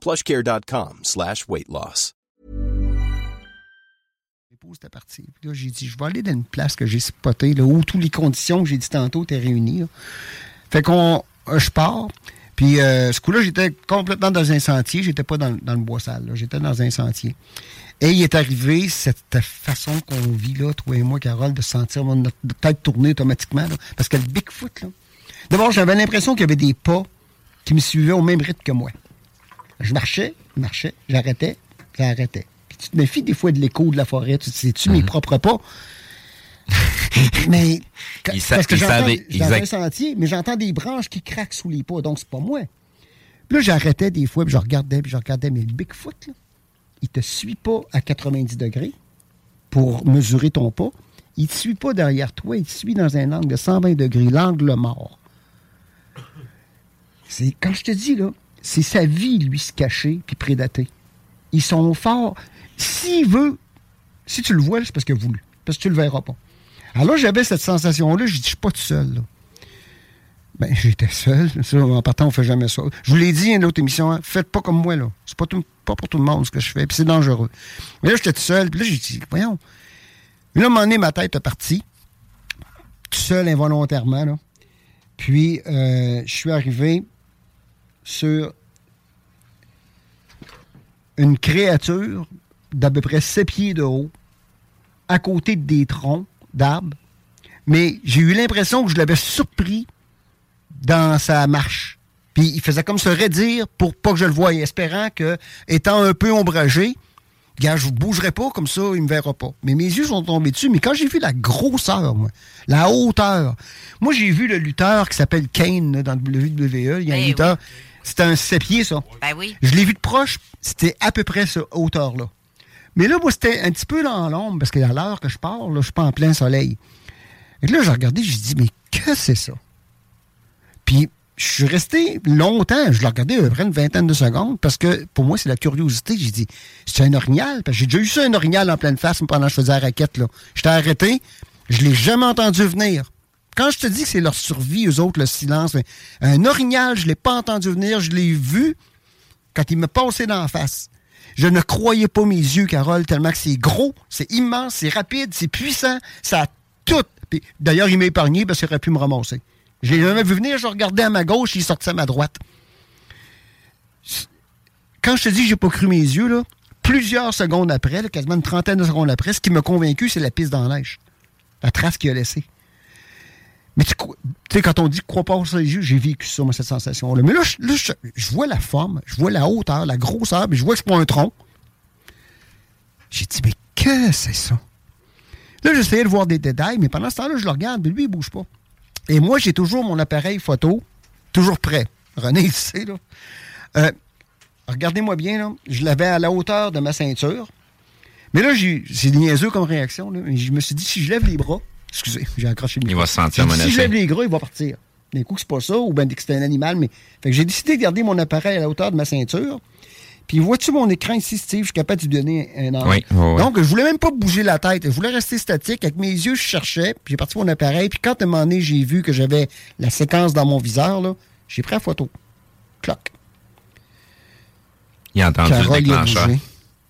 plushcare.com slash weight loss. Là, j'ai dit, je vais aller dans une place que j'ai spotée, là, où toutes les conditions que j'ai dit tantôt étaient réunies. Fait qu'on, euh, je pars. Puis euh, ce coup-là, j'étais complètement dans un sentier. J'étais pas dans, le bois sale. J'étais dans un sentier. Et il est arrivé cette façon qu'on vit là, toi et moi, Carole, de sentir notre tête tourner automatiquement. là. parce que le Bigfoot, là. D'abord, j'avais l'impression qu'il y avait des pas qui me suivaient au même rythme que moi. Je marchais, je marchais, j'arrêtais, j'arrêtais. Puis tu te méfies des fois de l'écho de la forêt, tu te sais-tu mes propres pas? mais quand- Il parce que j'entends un sentier, mais j'entends des branches qui craquent sous les pas, donc c'est pas moi. Puis là, j'arrêtais des fois, puis je regardais, puis je regardais, mais le Bigfoot, là, il te suit pas à 90 degrés pour mesurer ton pas. Il te suit pas derrière toi, il te suit dans un angle de 120 degrés, l'angle mort. C'est quand je te dis là, c'est sa vie lui se cacher puis prédater. Ils sont forts. S'il veut, si tu le vois, c'est parce qu'il a voulu, parce que tu le verras pas. Alors j'avais cette sensation-là, je dis, je suis pas tout seul. Là. Ben, j'étais seul. En partant, on fait jamais ça. Je vous l'ai dit, une autre émission, hein, faites pas comme moi, là. C'est pas, pour tout le monde ce que je fais, puis c'est dangereux. Mais là, j'étais tout seul, puis là, j'ai dit, voyons. Là, un moment donné, ma tête est partie, tout seul, involontairement. Puis, euh, je suis arrivé sur une créature d'à peu près 7 pieds de haut, à côté de des troncs d'arbres. Mais j'ai eu l'impression que je l'avais surpris dans sa marche. Puis il faisait comme se raidir pour pas que je le voie, espérant que, étant un peu ombragé, gars, je ne bougerai pas, comme ça, il me verra pas. Mais mes yeux sont tombés dessus. Mais quand j'ai vu la grosseur, moi, la hauteur, moi, j'ai vu le lutteur qui s'appelle Kane là, dans le WWE. Il y a un Ben lutteur. C'était un sept pieds, ça. Ben oui. Je l'ai vu de proche, c'était à peu près cette hauteur-là. Mais là, moi, c'était un petit peu dans l'ombre, parce qu'à l'heure que je pars, là, je suis pas en plein soleil. Et là, j'ai regardé, j'ai dit, mais que c'est ça? Puis, je suis resté longtemps, je l'ai regardé à peu près une vingtaine de secondes, parce que pour moi, c'est la curiosité. J'ai dit, c'est un orignal? Parce que j'ai déjà eu ça, un orignal en pleine face, pendant que je faisais la raquette, là. J'étais arrêté, je l'ai jamais entendu venir. Quand je te dis que c'est leur survie, eux autres, le silence, un orignal, je l'ai pas entendu venir, je l'ai vu quand il me passait dans la face. Je ne croyais pas mes yeux, Carole, tellement que c'est gros, c'est immense, c'est rapide, c'est puissant, ça a tout. D'ailleurs, il m'a épargné parce qu'il aurait pu me ramasser. Je l'ai jamais vu venir, je regardais à ma gauche, il sortait à ma droite. Quand je te dis que j'ai pas cru mes yeux, là, plusieurs secondes après, quasiment une trentaine de secondes après, ce qui m'a convaincu, c'est la piste dans. La trace qu'il a laissée. Mais tu sais, quand on dit crois pas les yeux, j'ai vécu ça, moi, cette sensation-là. Mais là, je, vois la forme, je vois la hauteur, la grosseur, puis je vois que c'est pas un tronc. J'ai dit, mais que c'est ça? Là, j'essayais de voir des détails, mais pendant ce temps-là, je le regarde, mais lui, il bouge pas. Et moi, j'ai toujours mon appareil photo, toujours prêt. René, il sait, là. Euh, Regardez-moi bien, là. Je l'avais à la hauteur de ma ceinture. Mais là, j'ai- c'est niaiseux comme réaction. Là. Je me suis dit, si je lève les bras, excusez, j'ai accroché le Il micro. va se sentir dit, Si je menacé. lève les bras, il va partir. D'un coup, c'est pas ça, ou bien que c'est un animal. Mais... Fait que j'ai décidé de garder mon appareil à la hauteur de ma ceinture. Puis vois-tu mon écran ici, Steve? Je suis capable de lui donner un angle. Oui, oui, oui. Donc, je voulais même pas bouger la tête. Je voulais rester statique. Avec mes yeux, je cherchais. Puis j'ai parti mon appareil. Puis quand à un moment donné, j'ai vu que j'avais la séquence dans mon viseur, là, j'ai pris la photo. Cloc. Il a entendu Carole, le il a déclencheur.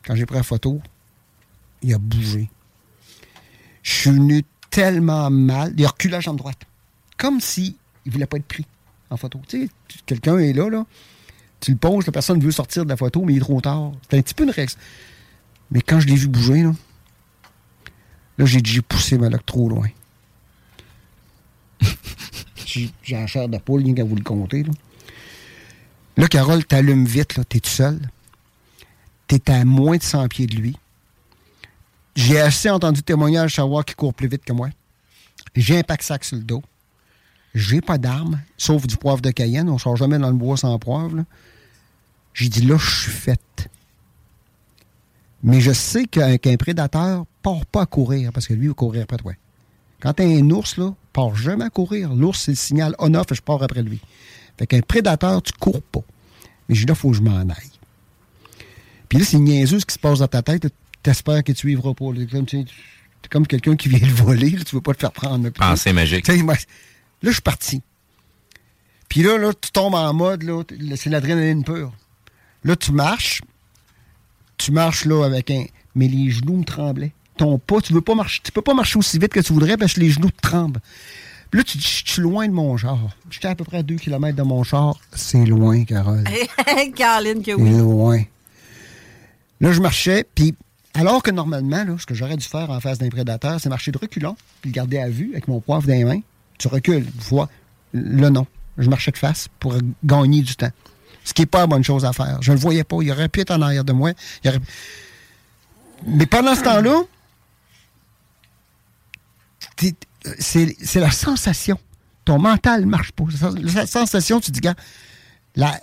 Quand j'ai pris la photo, il a bougé. Je suis venu tellement mal. Il a reculé la jambe droite. Comme si il voulait pas être pris en photo. Tu sais, quelqu'un est là, là. Tu le poses, la personne veut sortir de la photo, mais il est trop tard. C'est un petit peu une réaction. Mais quand je l'ai vu bouger, là, là j'ai dit, j'ai poussé ma loque trop loin. j'ai j'ai la chair de poule, rien qu'à vous le compter. Là, là Carole, t'allumes vite, là, t'es tout seul. T'es à moins de 100 pieds de lui. J'ai assez entendu témoignage savoir qu'il court plus vite que moi. J'ai un pack-sac sur le dos. J'ai pas d'armes, sauf du poivre de Cayenne. On sort jamais dans le bois sans poivre. J'ai dit là, je suis faite. Mais je sais qu'un qu'un prédateur part pas à courir parce que lui, il va courir après toi. Quand t'as un ours, là, part jamais à courir. L'ours, c'est le signal on-off et je pars après lui. Fait qu'un prédateur, tu cours pas. Mais j'ai dit là, faut que je m'en aille. Puis là, c'est niaiseux ce qui se passe dans ta tête. T'espères que tu vivras pas. là. Comme, tu sais, t'es comme quelqu'un qui vient le voler. là, tu veux pas te faire prendre. là. Pensée magique. là, je suis parti. Puis là, là, tu tombes en mode, là, c'est l'adrénaline pure. Là, tu marches. Tu marches, là, avec un... Mais les genoux me tremblaient. Ton pas, tu veux pas marcher... Tu peux pas marcher aussi vite que tu voudrais parce que les genoux te tremblent. Puis là, tu dis, je suis loin de mon char. J'étais à peu près à 2 km de mon char. C'est loin, Carole. Caroline, que C'est oui. loin. Là, je marchais, puis alors que normalement, ce que j'aurais dû faire en face d'un prédateur, c'est marcher de reculons, puis le garder à vue avec mon poivre dans les mains. Tu recules, vois. Là, non. Je marchais de face pour gagner du temps. Ce qui n'est pas la bonne chose à faire. Je ne le voyais pas. Il aurait pu être en arrière de moi. Mais pendant ce temps-là, c'est la sensation. Ton mental ne marche pas. La sensation, tu dis, gars, la,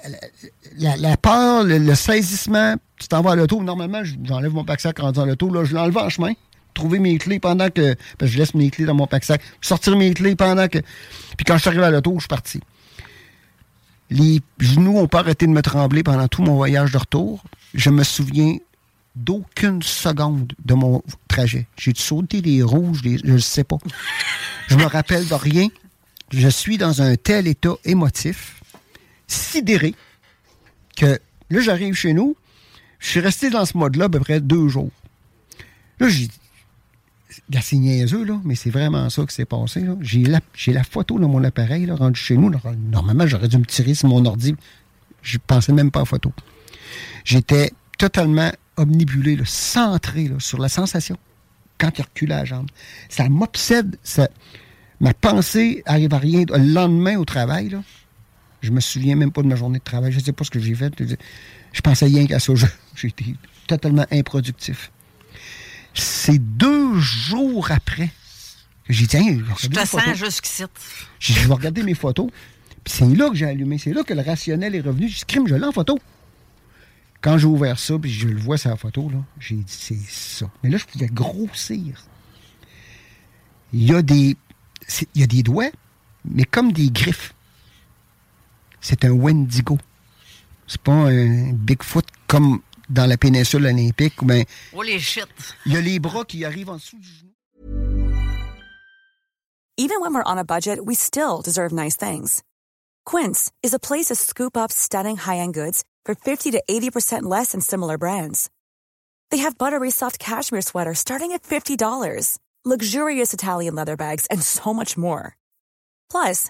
la, la peur, le, saisissement, tu t'en vas à l'auto. Normalement, je- j'enlève mon pack-sac rendu dans l'auto. Là, je l'enlève en chemin. Trouver mes clés pendant que. Je laisse mes clés dans mon pack-sac. Sortir mes clés pendant que. Puis quand je suis arrivé à l'auto, je suis parti. Les genoux n'ont pas arrêté de me trembler pendant tout mon voyage de retour. Je me souviens d'aucune seconde de mon trajet. J'ai sauté les rouges, des- je ne sais pas. Je me rappelle de rien. Je suis dans un tel état émotif, sidéré, que là, j'arrive chez nous. Je suis resté dans ce mode-là à peu près deux jours. Là, j'ai dit, c'est niaiseux, là, mais c'est vraiment ça qui s'est passé. J'ai la, la photo dans mon appareil, là, rendu chez nous. Normalement, j'aurais dû me tirer sur mon ordi. Je pensais même pas à photo. J'étais totalement omnibulé, là, centré sur la sensation quand il reculait la jambe. Ça m'obsède. Ça... Ma pensée arrive à rien. Le lendemain au travail, là, je me souviens même pas de ma journée de travail. Je ne sais pas ce que j'ai fait. Je pensais rien qu'à ça. Été totalement improductif. C'est deux jours après que j'ai dit, Tiens, je vais Je regarder te mes sens photos. jusqu'ici. Je vais regarder mes photos. Puis c'est là que j'ai allumé. C'est là que le rationnel est revenu. J'ai dit, crime, je l'ai en photo. Quand j'ai ouvert ça, puis je le vois sur la photo, là, j'ai dit, c'est ça. Mais là, je pouvais grossir. Il y a des, il y a des doigts, mais comme des griffes. C'est un Wendigo. C'est pas un Bigfoot comme dans la péninsule olympique. Ben, Oh les shit. il y a les bras qui arrivent en dessous du genou. Even when we're on a budget, we still deserve nice things. Quince is a place to scoop up stunning high-end goods for 50 to 80% less than similar brands. They have buttery soft cashmere sweaters starting at $50, luxurious Italian leather bags, and so much more. Plus,